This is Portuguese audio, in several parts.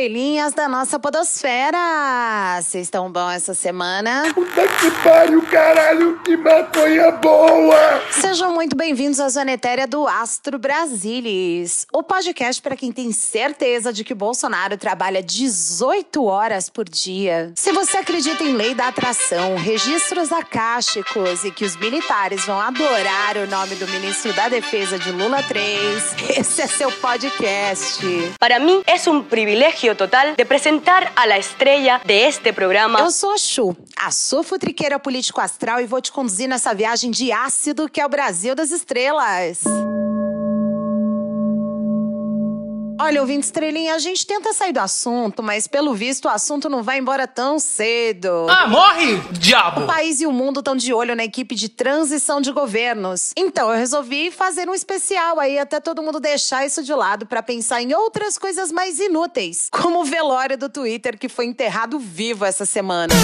Estrelinhas da nossa podosfera! Vocês estão bom essa semana? Puta que pariu, caralho, que maconha boa! Sejam muito bem-vindos à Zona Etérea do Astro Brasilis, o podcast para quem tem certeza de que Bolsonaro trabalha 18 horas por dia. Se você acredita em lei da atração, registros acásticos e que os militares vão adorar o nome do ministro da Defesa de Lula 3, esse é seu podcast. Para mí es un total de presentar a la estrella de este programa. Eu sou a Chu, a sua futriqueira político astral e vou te conduzir nessa viagem de ácido que é o Brasil das estrelas. Olha, ouvinte estrelinha, a gente tenta sair do assunto, mas pelo visto o assunto não vai embora tão cedo. Ah, morre, diabo! O país e o mundo estão de olho na equipe de transição de governos. Então eu resolvi fazer um especial aí até todo mundo deixar isso de lado para pensar em outras coisas mais inúteis, como o velório do Twitter que foi enterrado vivo essa semana.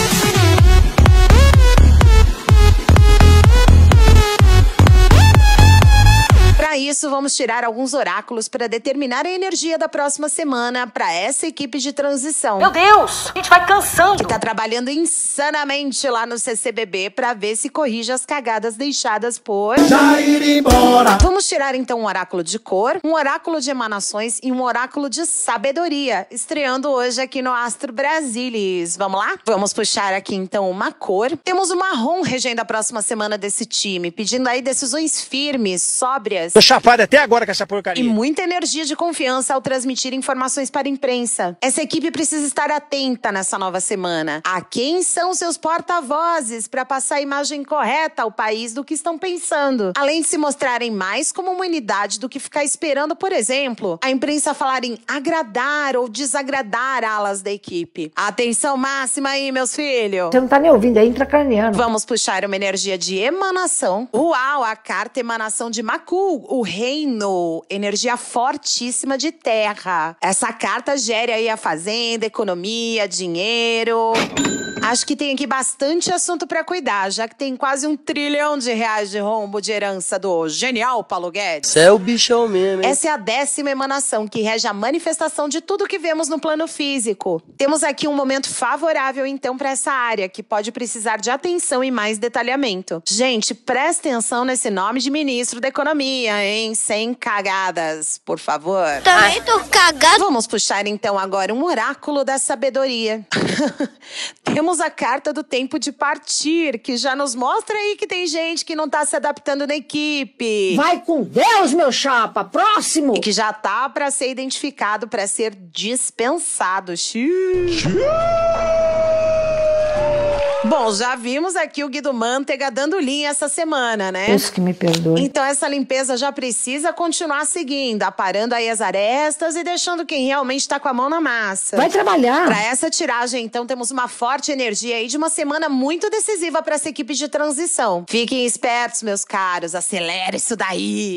Para isso, vamos tirar alguns oráculos para determinar a energia da próxima semana para essa equipe de transição. Meu Deus, a gente vai cansando. Que tá trabalhando insanamente lá no CCBB para ver se corrige as cagadas deixadas por. Já ir embora! Vamos tirar então um oráculo de cor, um oráculo de emanações e um oráculo de sabedoria, estreando hoje aqui no Astro Brasilis. Vamos lá? Vamos puxar aqui então uma cor. Temos o marrom regendo a próxima semana desse time, pedindo aí decisões firmes, sóbrias chapado até agora com essa e porcaria. muita energia de confiança ao transmitir informações para a imprensa. Essa equipe precisa estar atenta nessa nova semana. A quem são seus porta-vozes para passar a imagem correta ao país do que estão pensando. Além de se mostrarem mais como uma unidade do que ficar esperando, por exemplo, a imprensa falar em agradar ou desagradar alas da equipe. Atenção máxima aí, meus filhos. Você não tá nem ouvindo, é intracraniano. Vamos puxar uma energia de emanação. Uau, a carta emanação de Macu, o reino, energia fortíssima de terra. Essa carta gere aí a fazenda, economia, dinheiro. Acho que tem aqui bastante assunto pra cuidar, já que tem quase um trilhão de reais de rombo de herança do genial Paulo Guedes. Você é o bichão mesmo, hein? Essa é a décima emanação que rege a manifestação de tudo que vemos no plano físico. Temos aqui um momento favorável, então, para essa área, que pode precisar de atenção e mais detalhamento. Gente, presta atenção nesse nome de ministro da Economia, hein? Sem cagadas, por favor. Também tô cagado. Vamos puxar então agora um oráculo da sabedoria. Temos a carta do tempo de partir, que já nos mostra aí que tem gente que não tá se adaptando na equipe. Vai com Deus, meu chapa. Próximo. E que já tá pra ser identificado pra ser dispensado. Xiii. Bom, já vimos aqui o Guido Mantega dando linha essa semana, né? Deus que me perdoe. Então essa limpeza já precisa continuar seguindo, aparando aí as arestas e deixando quem realmente tá com a mão na massa. Vai trabalhar. Para essa tiragem, então, temos uma forte energia aí de uma semana muito decisiva para essa equipe de transição. Fiquem espertos, meus caros, acelera isso daí.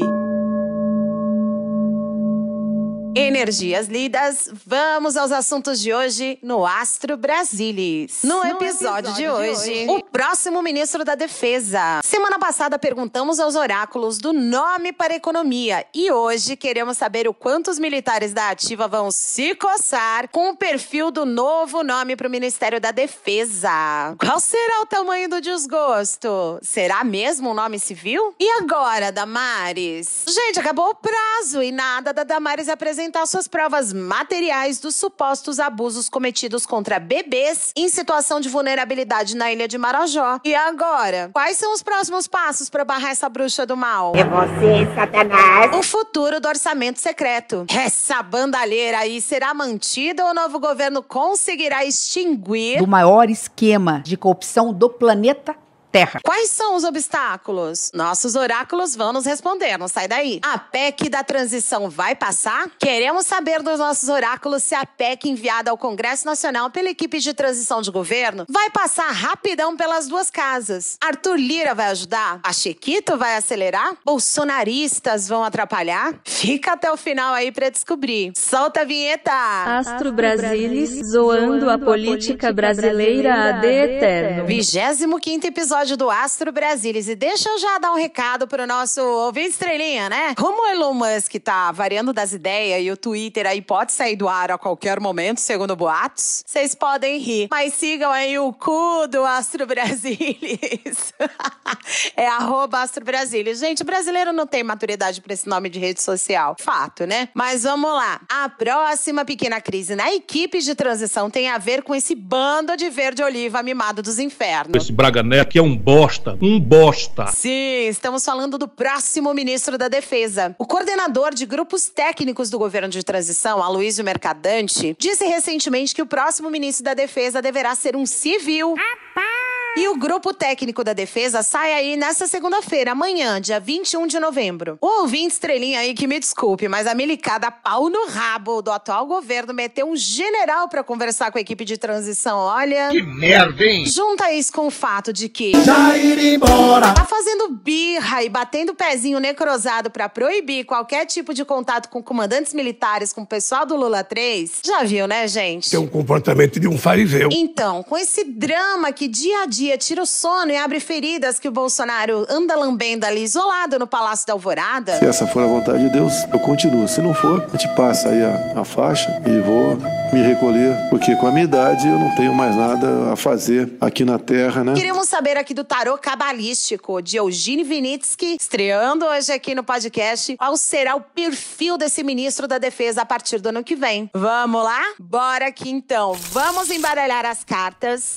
Energias lidas, vamos aos assuntos de hoje no Astro Brasilis. No, episódio, de, hoje, o próximo ministro da Defesa. Semana passada perguntamos aos oráculos do nome para a economia e hoje queremos saber o quanto os militares da ativa vão se coçar com o perfil do novo nome para o Ministério da Defesa. Qual será o tamanho do desgosto? Será mesmo um nome civil? E agora, Damares? Gente, acabou o prazo e nada da Damares apresentar suas provas materiais dos supostos abusos cometidos contra bebês em situação de vulnerabilidade na ilha de Marajó. E agora? Quais são os próximos passos para barrar essa bruxa do mal? É você, Satanás. O futuro do orçamento secreto. Essa bandalheira aí será mantida ou o novo governo conseguirá extinguir? do maior esquema de corrupção do planeta Terra. Quais são os obstáculos? Nossos oráculos vão nos responder, não sai daí. A PEC da transição vai passar? Queremos saber dos nossos oráculos se a PEC enviada ao Congresso Nacional pela equipe de transição de governo vai passar rapidão pelas duas casas. Arthur Lira vai ajudar? A Chiquito vai acelerar? Bolsonaristas vão atrapalhar? Fica até o final aí pra descobrir. Solta a vinheta! Astro Brasilis, zoando a política brasileira ad eterno. 25 episódio episódio do Astro Brasilis. E deixa eu já dar um recado pro nosso ouvinte estrelinha, né? Como o Elon Musk tá variando das ideias e o Twitter aí pode sair do ar a qualquer momento, segundo boatos, vocês podem rir. Mas sigam aí o cu do Astro Brasilis. é arroba Astro Brasilis. Gente, o brasileiro não tem maturidade pra esse nome de rede social. Fato, né? Mas vamos lá. A próxima pequena crise na equipe de transição tem a ver com esse bando de verde oliva mimado dos infernos. Esse Braga Neto aqui é um bosta. Um bosta. Sim, estamos falando do próximo ministro da Defesa. O coordenador de grupos técnicos do governo de transição, Aloysio Mercadante, disse recentemente que o próximo ministro da Defesa deverá ser um civil. E o grupo técnico da defesa sai aí nessa segunda-feira, amanhã, dia 21 de novembro. O ouvinte estrelinha aí que me desculpe, mas a milicada pau no rabo do atual governo meteu um general pra conversar com a equipe de transição. Olha. Que merda, hein? Junta isso com o fato de que Já ir embora. tá fazendo birra e batendo o pezinho necrosado pra proibir qualquer tipo de contato com comandantes militares, com o pessoal do Lula 3. Já viu, né, gente? Tem um comportamento de um fariseu. Então, com esse drama que dia a dia tira o sono e abre feridas que o Bolsonaro anda lambendo ali isolado no Palácio da Alvorada. Se essa for a vontade de Deus, eu continuo. Se não for, a gente passa aí a, a faixa e vou me recolher, porque com a minha idade eu não tenho mais nada a fazer aqui na Terra, né? Queríamos saber aqui do tarô cabalístico de Eugênio Vinitsky, estreando hoje aqui no podcast, qual será o perfil desse ministro da Defesa a partir do ano que vem. Vamos lá? Bora aqui então. Vamos embaralhar as cartas.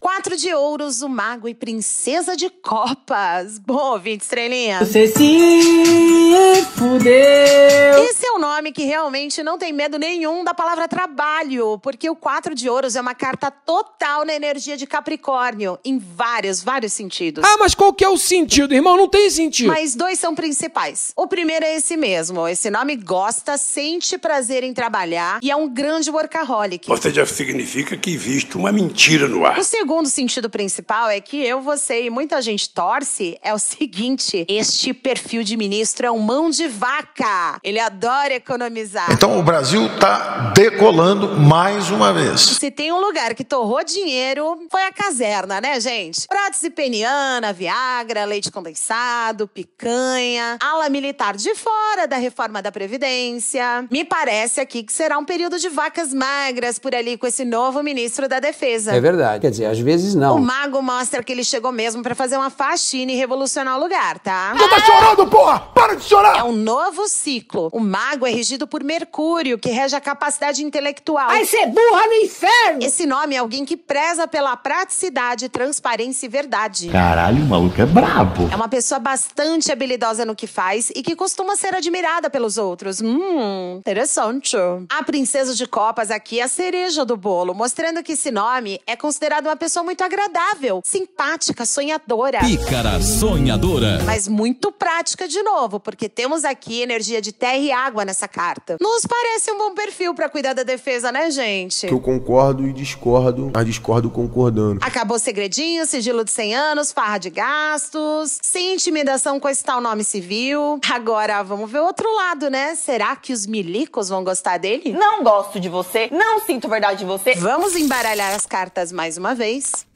Quatro de ouros, o mago e princesa de copas. Bom, ouvinte, estrelinha. Você se fudeu. É um nome que realmente não tem medo nenhum da palavra trabalho, porque o quatro de ouros é uma carta total na energia de Capricórnio, em vários, vários sentidos. Ah, mas qual que é o sentido, irmão? Não tem sentido. Mas dois são principais. O primeiro é esse mesmo. Esse nome gosta, sente prazer em trabalhar e é um grande workaholic. Ou seja, significa que existe uma mentira no ar. O segundo sentido principal é que eu, você e muita gente torce é o seguinte: este perfil de ministro é um mão de vaca. Ele adora economizar. Então o Brasil tá decolando mais uma vez. Se tem um lugar que torrou dinheiro, foi a caserna, né, gente? Prótese peniana, Viagra, leite condensado, picanha, ala militar de fora da reforma da Previdência. Me parece aqui que será um período de vacas magras por ali com esse novo ministro da Defesa. É verdade. Quer dizer, às vezes O não. mago mostra que ele chegou mesmo pra fazer uma faxina e revolucionar o lugar, tá? Você tá chorando, porra? Para de É chorar! um novo ciclo. O mago é regido por Mercúrio, que rege a capacidade intelectual. Vai ser burra no inferno! Esse nome é alguém que preza pela praticidade, transparência e verdade. Caralho, o maluco é brabo. É uma pessoa bastante habilidosa no que faz e que costuma ser admirada pelos outros. Hum, interessante. A princesa de copas aqui é a cereja do bolo, mostrando que esse nome é considerado uma pessoa muito agradável, simpática, sonhadora. Pícara sonhadora. Mas muito prática de novo, porque temos aqui energia de terra e água nessa carta. Nos parece um bom perfil pra cuidar da defesa, né, gente? Eu concordo e discordo, mas discordo concordando. Acabou segredinho, sigilo de 100 anos, farra de gastos, sem intimidação com esse tal nome civil. Agora, vamos ver o outro lado, né? Será que os milicos vão gostar dele? Não gosto de você, não sinto verdade de você. Vamos embaralhar as cartas mais uma vez.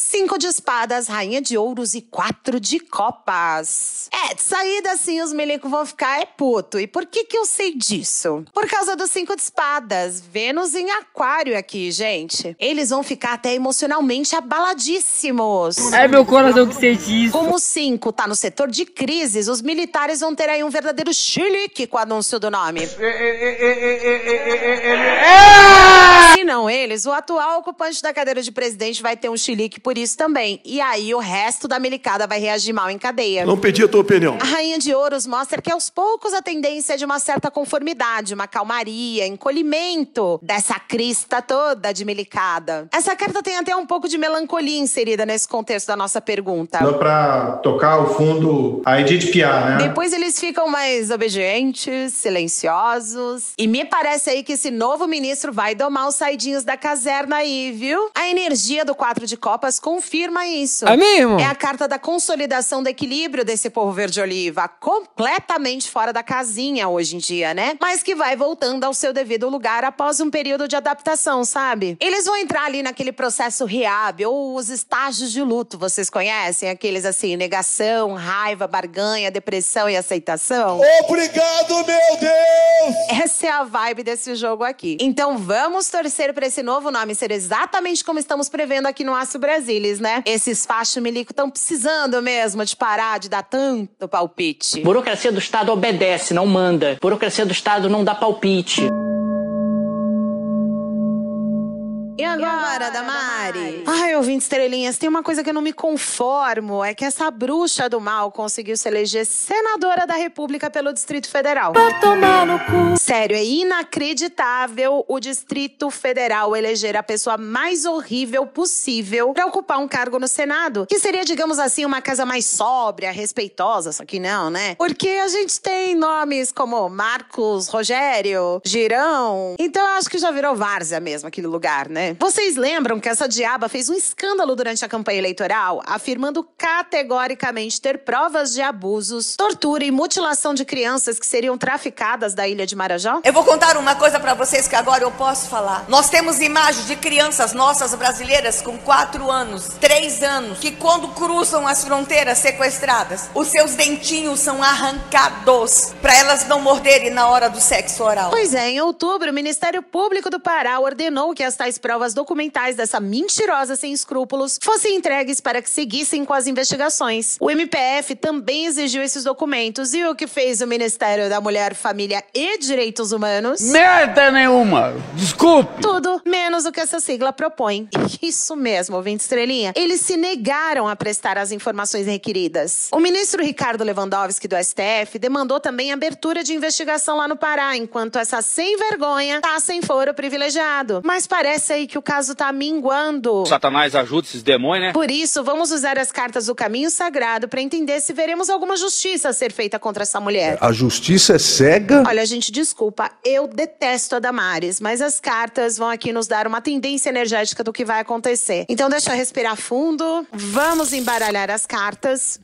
Cinco de espadas, rainha de ouros e quatro de copas. É, de saída assim os milicos vão ficar é puto. E por que que eu sei disso? Por causa dos cinco de espadas. Vênus em aquário aqui, gente. Eles vão ficar até emocionalmente abaladíssimos. É meu coração que sente isso. Como o 5 tá no setor de crises, os militares vão ter aí um verdadeiro chilique com o anúncio do nome. Se não eles, o atual ocupante da cadeira de presidente vai ter um chilique por isso também. E aí o resto da milicada vai reagir mal em cadeia. Não pedi a tua opinião. A Rainha de Ouros mostra que aos poucos a tendência é de uma certa conformidade, uma calmaria, encolhimento dessa crista toda de milicada. Essa carta tem até um pouco de melancolia inserida nesse contexto da nossa pergunta. Dá pra tocar o fundo a Edith Piaf, né? Depois eles ficam mais obedientes, silenciosos. E me parece aí que esse novo ministro vai domar os saidinhos da caserna aí, viu? A energia do quatro de copas Confirma isso. É mesmo? É a carta da consolidação do equilíbrio desse povo verde-oliva, completamente fora da casinha hoje em dia, né? Mas que vai voltando ao seu devido lugar após um período de adaptação, sabe? Eles vão entrar ali naquele processo rehab ou os estágios de luto, vocês conhecem? Aqueles assim, negação, raiva, barganha, depressão e aceitação. Obrigado, meu Deus! Essa é a vibe desse jogo aqui. Então vamos torcer para esse novo nome ser exatamente como estamos prevendo aqui no Aço Né? Esses fachos milico estão precisando mesmo de parar de dar tanto palpite. Burocracia do Estado obedece, não manda. Burocracia do Estado não dá palpite. E agora, Damari? Ai, ouvinte estrelinhas, tem uma coisa que eu não me conformo: é que essa bruxa do mal conseguiu se eleger senadora da República pelo Distrito Federal. Pra tomar no cu. Sério, é inacreditável o Distrito Federal eleger a pessoa mais horrível possível pra ocupar um cargo no Senado. Que seria, digamos assim, uma casa mais sóbria, respeitosa, só que não, né? Porque a gente tem nomes como Marcos, Rogério, Girão. Então eu acho que já virou várzea mesmo aquele lugar, né? Vocês lembram que essa diaba fez um escândalo durante a campanha eleitoral, afirmando categoricamente ter provas de abusos, tortura e mutilação de crianças que seriam traficadas da ilha de Marajó? Eu vou contar uma coisa pra vocês que agora eu posso falar. Nós temos imagens de crianças nossas brasileiras com 4 anos, 3 anos, que quando cruzam as fronteiras sequestradas, os seus dentinhos são arrancados pra elas não morderem na hora do sexo oral. Pois é, em outubro, o Ministério Público do Pará ordenou que as tais provas documentais dessa mentirosa sem escrúpulos fossem entregues para que seguissem com as investigações. O MPF também exigiu esses documentos e o que fez o Ministério da Mulher, Família e Direitos Humanos? Merda nenhuma! Desculpe! Tudo menos o que essa sigla propõe. Isso mesmo, ouvinte estrelinha. Eles se negaram a prestar as informações requeridas. O ministro Ricardo Lewandowski do STF demandou também abertura de investigação lá no Pará, enquanto essa sem vergonha tá sem foro privilegiado. Mas parece aí que o caso tá minguando. Satanás ajuda esses demônios, né? Por isso, vamos usar as cartas do caminho sagrado para entender se veremos alguma justiça a ser feita contra essa mulher. A justiça é cega? Olha, gente, desculpa, eu detesto a Damares, mas as cartas vão aqui nos dar uma tendência energética do que vai acontecer. Então deixa eu respirar fundo, vamos embaralhar as cartas.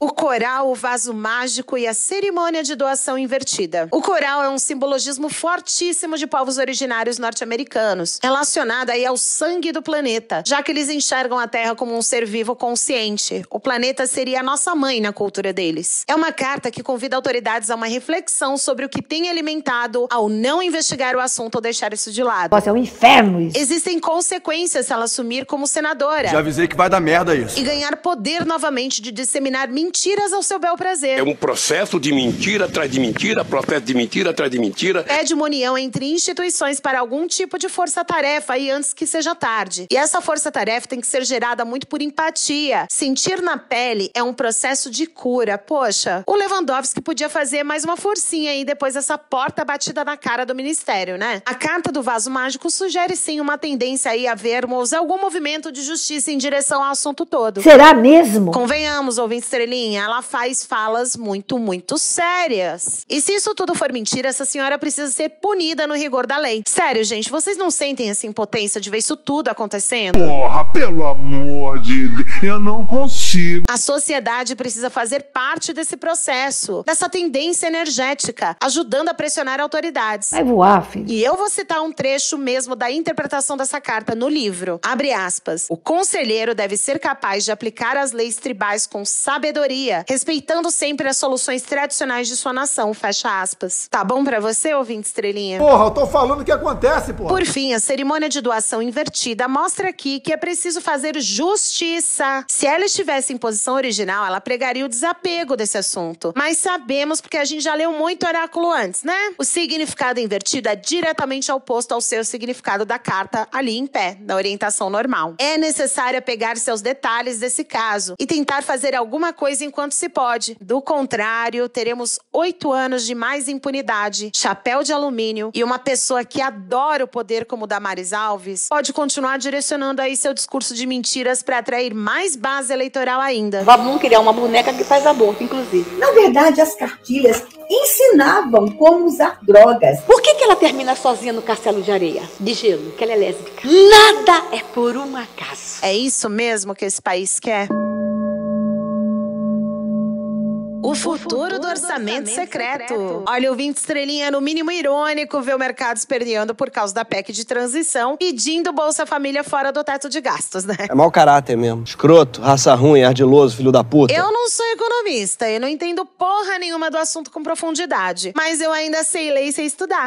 O coral, o vaso mágico e a cerimônia de doação invertida. O coral é um simbologismo fortíssimo de povos originários norte-americanos, relacionado aí ao sangue do planeta, já que eles enxergam a Terra como um ser vivo consciente. O planeta seria a nossa mãe na cultura deles. É uma carta que convida autoridades a uma reflexão sobre o que tem alimentado ao não investigar o assunto ou deixar isso de lado. Nossa, é um inferno isso. Existem consequências se ela assumir como senadora. Já avisei que vai dar merda isso. E ganhar poder novamente de disseminar mentiras ao seu bel prazer. É um processo de mentira atrás de mentira, processo de mentira atrás de mentira. Pede uma união entre instituições para algum tipo de força-tarefa e antes que seja tarde. E essa força-tarefa tem que ser gerada muito por empatia. Sentir na pele é um processo de cura. Poxa, o Lewandowski podia fazer mais uma forcinha aí depois dessa porta batida na cara do ministério, né? A carta do vaso mágico sugere sim uma tendência aí a vermos algum movimento de justiça em direção ao assunto todo. Será mesmo? Convenhamos, ouvinte ela faz falas muito, muito sérias. E se isso tudo for mentira, essa senhora precisa ser punida no rigor da lei. Sério, gente, vocês não sentem essa impotência de ver isso tudo acontecendo? Porra, pelo amor de Deus, eu não consigo. A sociedade precisa fazer parte desse processo, dessa tendência energética, ajudando a pressionar autoridades. Vai voar, filho. E eu vou citar um trecho mesmo da interpretação dessa carta no livro. Abre aspas. O conselheiro deve ser capaz de aplicar as leis tribais com sabedoria, respeitando sempre as soluções tradicionais de sua nação. Fecha aspas. Tá bom pra você, ouvinte estrelinha? Porra, eu tô falando o que acontece, porra. Por fim, a cerimônia de doação invertida mostra aqui que é preciso fazer justiça. Se ela estivesse em posição original, ela pregaria o desapego desse assunto. Mas sabemos, porque a gente já leu muito oráculo antes, né? O significado invertido é diretamente oposto ao seu significado da carta ali em pé, da orientação normal. É necessário pegar seus detalhes desse caso e tentar fazer alguma coisa enquanto se pode. Do contrário, teremos oito anos de mais impunidade, chapéu de alumínio e uma pessoa que adora o poder como Damares Alves pode continuar direcionando aí seu discurso de mentiras para atrair mais base eleitoral ainda. Vamos criar uma boneca que faz aborto, inclusive. Na verdade, as cartilhas ensinavam como usar drogas. Por que, que que ela termina sozinha no castelo de areia, de gelo, que ela é lésbica? Nada é por um acaso. É isso mesmo que esse país quer? O futuro do orçamento secreto. Olha, o 20 estrelinha no mínimo irônico ver o mercado esperneando por causa da PEC de transição, pedindo Bolsa Família fora do teto de gastos, né? É mau caráter mesmo. Escroto, raça ruim, ardiloso, filho da puta. Eu não sou economista e não entendo porra nenhuma do assunto com profundidade, mas eu ainda sei ler e sei estudar.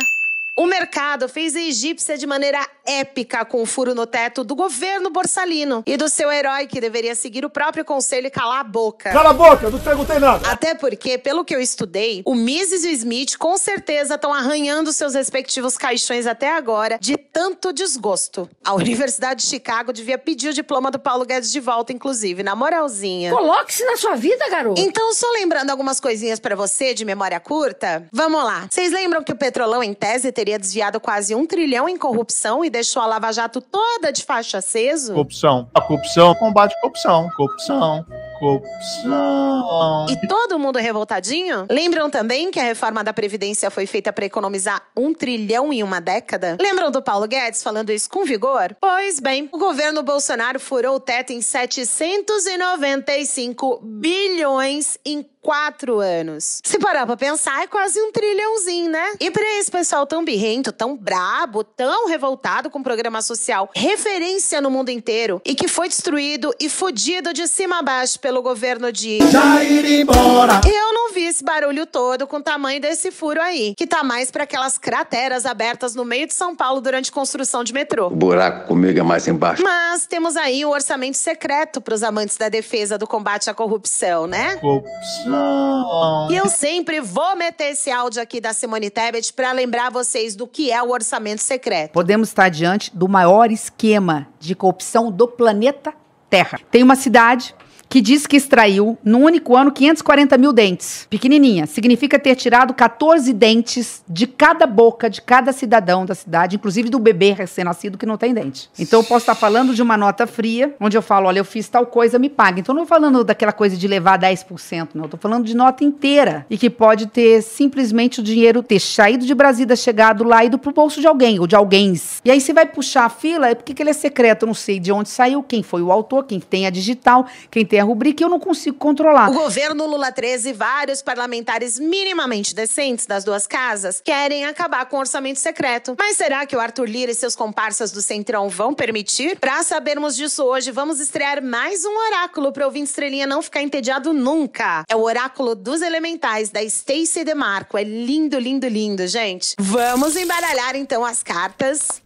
O mercado fez a egípcia de maneira épica com o furo no teto do governo borsalino e do seu herói que deveria seguir o próprio conselho e calar a boca. Cala a boca, não perguntei nada. Até porque, pelo que eu estudei, o Mises e o Smith com certeza estão arranhando seus respectivos caixões até agora de tanto desgosto. A Universidade de Chicago devia pedir o diploma do Paulo Guedes de volta, inclusive, na moralzinha. Coloque-se na sua vida, garoto. Então, só lembrando algumas coisinhas para você de memória curta, vamos lá. Vocês lembram que o Petrolão, em tese, teria teria desviado quase um trilhão em corrupção e deixou a Lava Jato toda de faixa aceso? Corrupção. A corrupção combate corrupção. Corrupção. Corrupção. E todo mundo revoltadinho? Lembram também que a reforma da Previdência foi feita para economizar um trilhão em uma década? Lembram do Paulo Guedes falando isso com vigor? Pois bem, o governo Bolsonaro furou o teto em 795 bilhões em quatro anos. Se parar pra pensar, é quase um trilhãozinho, né? E pra esse pessoal tão birrento, tão brabo, tão revoltado com o programa social, referência no mundo inteiro, e que foi destruído e fudido de cima a baixo pelo governo de. Já ir embora. Eu vi esse barulho todo com o tamanho desse furo aí, que tá mais para aquelas crateras abertas no meio de São Paulo durante construção de metrô. O buraco comigo é mais embaixo. Mas temos aí o orçamento secreto para os amantes da defesa do combate à corrupção, né? Corrupção. E eu sempre vou meter esse áudio aqui da Simone Tebet para lembrar vocês do que é o orçamento secreto. Podemos estar diante do maior esquema de corrupção do planeta Terra. Tem uma cidade que diz que extraiu, no único ano, 540 mil dentes. Pequenininha. Significa ter tirado 14 dentes de cada boca de cada cidadão da cidade, inclusive do bebê recém-nascido que não tem dente. Então eu posso estar falando de uma nota fria, onde eu falo, olha, eu fiz tal coisa, me paga. Então eu não estou falando daquela coisa de levar 10%, não. Eu estou falando de nota inteira. E que pode ter simplesmente o dinheiro ter saído de Brasília, chegado lá, ido pro bolso de alguém, ou de alguém. E aí você vai puxar a fila, é porque que ele é secreto, eu não sei de onde saiu, quem foi o autor, quem tem a digital, quem tem a rubrica, eu não consigo controlar. O governo Lula 13 e vários parlamentares minimamente decentes das duas casas querem acabar com o orçamento secreto. Mas será que o Arthur Lira e seus comparsas do Centrão vão permitir? Para sabermos disso hoje, vamos estrear mais um oráculo para ouvir estrelinha não ficar entediado nunca. É o oráculo dos elementais da Stacy DeMarco. É lindo, lindo, lindo, gente. Vamos embaralhar então as cartas.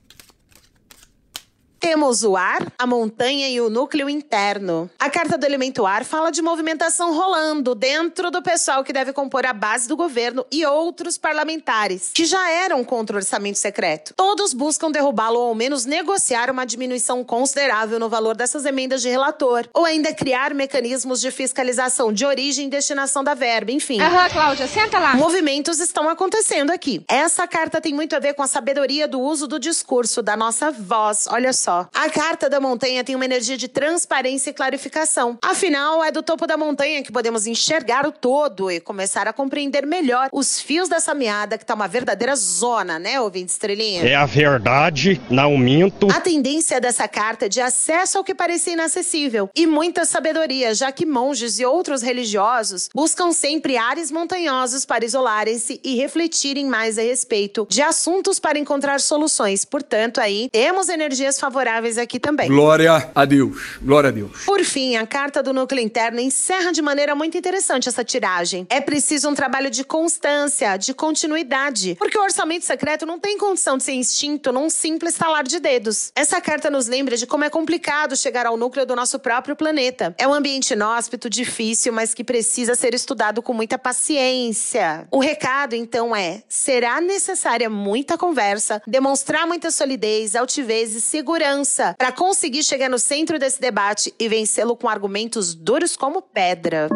Temos o ar, a montanha e o núcleo interno. A carta do elemento ar fala de movimentação rolando dentro do pessoal que deve compor a base do governo e outros parlamentares, que já eram contra o orçamento secreto. Todos buscam derrubá-lo ou ao menos negociar uma diminuição considerável no valor dessas emendas de relator, ou ainda criar mecanismos de fiscalização de origem e destinação da verba, enfim. Aham, Cláudia, senta lá. Movimentos estão acontecendo aqui. Essa carta tem muito a ver com a sabedoria do uso do discurso, da nossa voz. Olha só. A carta da montanha tem uma energia de transparência e clarificação. Afinal, é do topo da montanha que podemos enxergar o todo e começar a compreender melhor os fios dessa meada que tá uma verdadeira zona, né, ouvinte estrelinha? É a verdade, não minto. A tendência dessa carta é de acesso ao que parecia inacessível e muita sabedoria, já que monges e outros religiosos buscam sempre ares montanhosos para isolarem-se e refletirem mais a respeito de assuntos para encontrar soluções. Portanto, aí temos energias favoráveis aqui também. Glória a Deus. Glória a Deus. Por fim, a carta do núcleo interno encerra de maneira muito interessante essa tiragem. É preciso um trabalho de constância, de continuidade, porque o orçamento secreto não tem condição de ser extinto num simples talar de dedos. Essa carta nos lembra de como é complicado chegar ao núcleo do nosso próprio planeta. É um ambiente inóspito, difícil, mas que precisa ser estudado com muita paciência. O recado, então, é: será necessária muita conversa, demonstrar muita solidez, altivez e segurança para conseguir chegar no centro desse debate e vencê-lo com argumentos duros como pedra.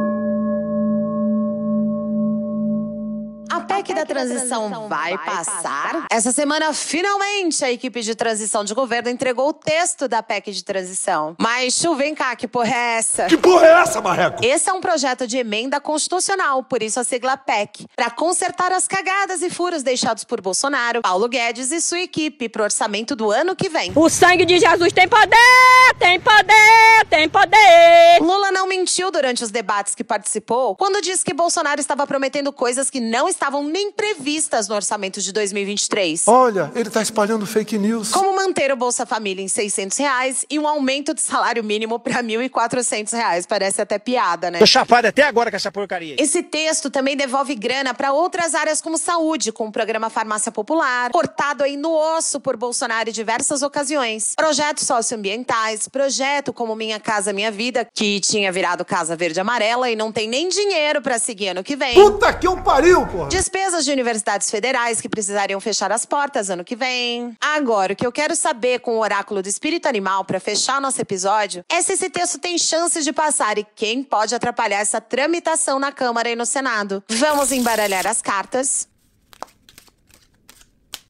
PEC da transição vai passar? Essa semana, finalmente, a equipe de transição de governo entregou o texto da PEC de transição. Mas, Chu, vem cá, que porra é essa? Que porra é essa, Marreco? Esse é um projeto de emenda constitucional, por isso a sigla PEC, para consertar as cagadas e furos deixados por Bolsonaro, Paulo Guedes e sua equipe pro orçamento do ano que vem. O sangue de Jesus tem poder, tem poder, tem poder. Lula não mentiu durante os debates que participou quando disse que Bolsonaro estava prometendo coisas que não estavam nem previstas no orçamento de 2023. Olha, ele tá espalhando fake news. Como manter o Bolsa Família em 600 reais e um aumento de salário mínimo para 1.400 reais. Parece até piada, né? Tô chapado até agora com essa porcaria. Esse texto também devolve grana para outras áreas como saúde, com o programa Farmácia Popular, cortado aí no osso por Bolsonaro em diversas ocasiões. Projetos socioambientais, projeto como Minha Casa Minha Vida, que tinha virado Casa Verde Amarela e não tem nem dinheiro para seguir ano que vem. Puta que um pariu, porra! Despesas de universidades federais que precisariam fechar as portas ano que vem. Agora, o que eu quero saber com o oráculo do espírito animal para fechar nosso episódio é se esse texto tem chances de passar e quem pode atrapalhar essa tramitação na Câmara e no Senado. Vamos embaralhar as cartas.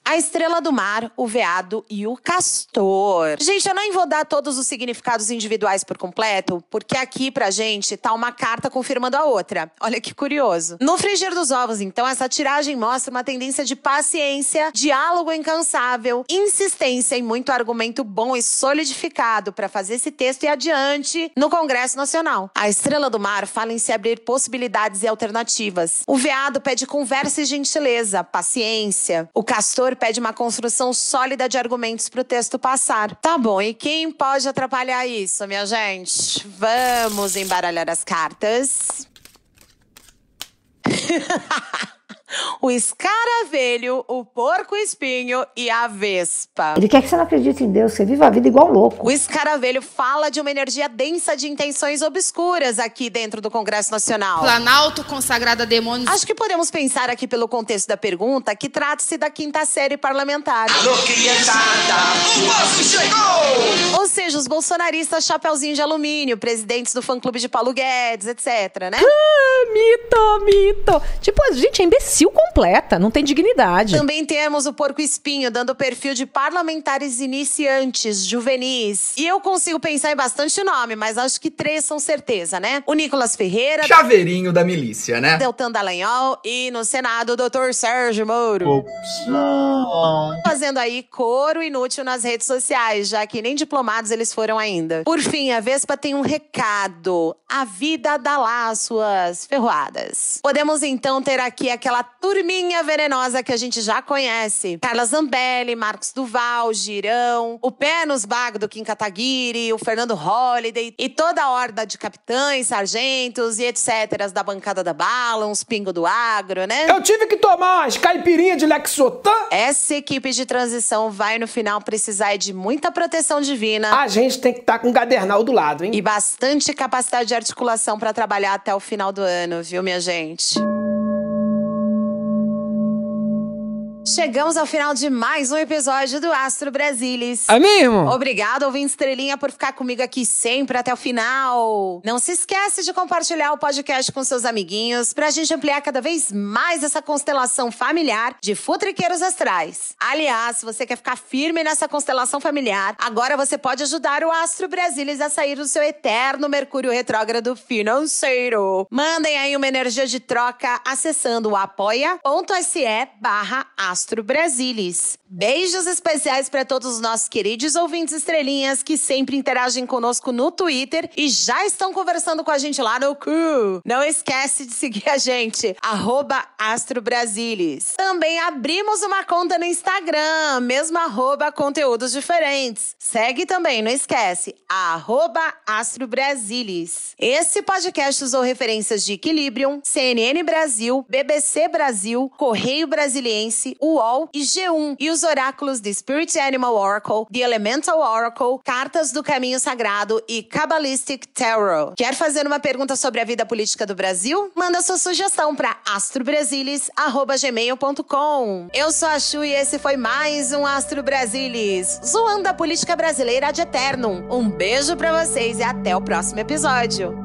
A estrela do mar, o veado e o castor. Gente, eu nem vou dar todos os significados individuais por completo, porque aqui pra gente tá uma carta confirmando a outra. Olha que curioso. No frigir dos ovos, então, essa tiragem mostra uma tendência de paciência, diálogo incansável, insistência e muito argumento bom e solidificado para fazer esse texto ir adiante no Congresso Nacional. A estrela do mar fala em se abrir possibilidades e alternativas. O veado pede conversa e gentileza, paciência. O castor pede uma construção sólida de argumentos para o texto passar. Tá bom, e quem pode atrapalhar isso, minha gente? Vamos embaralhar as cartas. o escaravelho, o porco-espinho e a vespa. Ele quer que você não acredite em Deus, você viva a vida igual louco. O escaravelho fala de uma energia densa de intenções obscuras aqui dentro do Congresso Nacional. Planalto consagrado a demônios. Acho que podemos pensar aqui pelo contexto da pergunta que trata-se da quinta série parlamentar. Alô, criançada, o moço chegou! Ou seja, os bolsonaristas chapeuzinho de alumínio, presidentes do fã-clube de Paulo Guedes, etc, né? Ah, mito, mito. Tipo, a gente é imbecil completa, não tem dignidade. Também temos o Porco Espinho dando perfil de parlamentares iniciantes, juvenis. E eu consigo pensar em bastante nome, mas acho que três são certeza, né? O Nicolas Ferreira. Chaveirinho da milícia, né? Deltan Dallagnol e no Senado o Dr. Sérgio Moro. Opção. Fazendo aí coro inútil nas redes sociais, já que nem diplomados eles foram ainda. Por fim, a Vespa tem um recado. A vida dá lá as suas ferroadas. Podemos então ter aqui aquela turminha venenosa que a gente já conhece. Carla Zambelli, Marcos Duval, Girão, o pé nos bagos do Kim Kataguiri, o Fernando Holliday e toda a horda de capitães, sargentos e etc. da bancada da bala, uns pingo do agro, né? Eu tive que tomar umas caipirinhas de Lexotan. Essa equipe de transição vai no final precisar de muita proteção divina. A gente tem que estar com um gadernal do lado, hein? E bastante capacidade de articulação para trabalhar até o final do ano, viu, minha gente? Chegamos ao final de mais um episódio do Astro Brasilis. É mesmo? Obrigado, ouvinte Estrelinha, por ficar comigo aqui sempre até o final. Não se esquece de compartilhar o podcast com seus amiguinhos pra gente ampliar cada vez mais essa constelação familiar de futriqueiros astrais. Aliás, se você quer ficar firme nessa constelação familiar, agora você pode ajudar o Astro Brasilis a sair do seu eterno Mercúrio retrógrado financeiro. Mandem aí uma energia de troca acessando o apoia.se barra Astro Brasilis. Beijos especiais para todos os nossos queridos ouvintes estrelinhas que sempre interagem conosco no Twitter e já estão conversando com a gente lá no cu. Não esquece de seguir a gente, arroba Astro Brasilis. Também abrimos uma conta no Instagram, mesmo arroba conteúdos diferentes. Segue também, não esquece, arroba Astro Brasilis. Esse podcast usou referências de Equilibrium, CNN Brasil, BBC Brasil, Correio Brasiliense, UOL e G1 e os oráculos de Spirit Animal Oracle, The Elemental Oracle, Cartas do Caminho Sagrado e Kabbalistic Tarot. Quer fazer uma pergunta sobre a vida política do Brasil? Manda sua sugestão para astrobrasilis@gmail.com. Eu sou a Chu e esse foi mais um Astro Brasilis, zoando a política brasileira ad eternum. Um beijo para vocês e até o próximo episódio.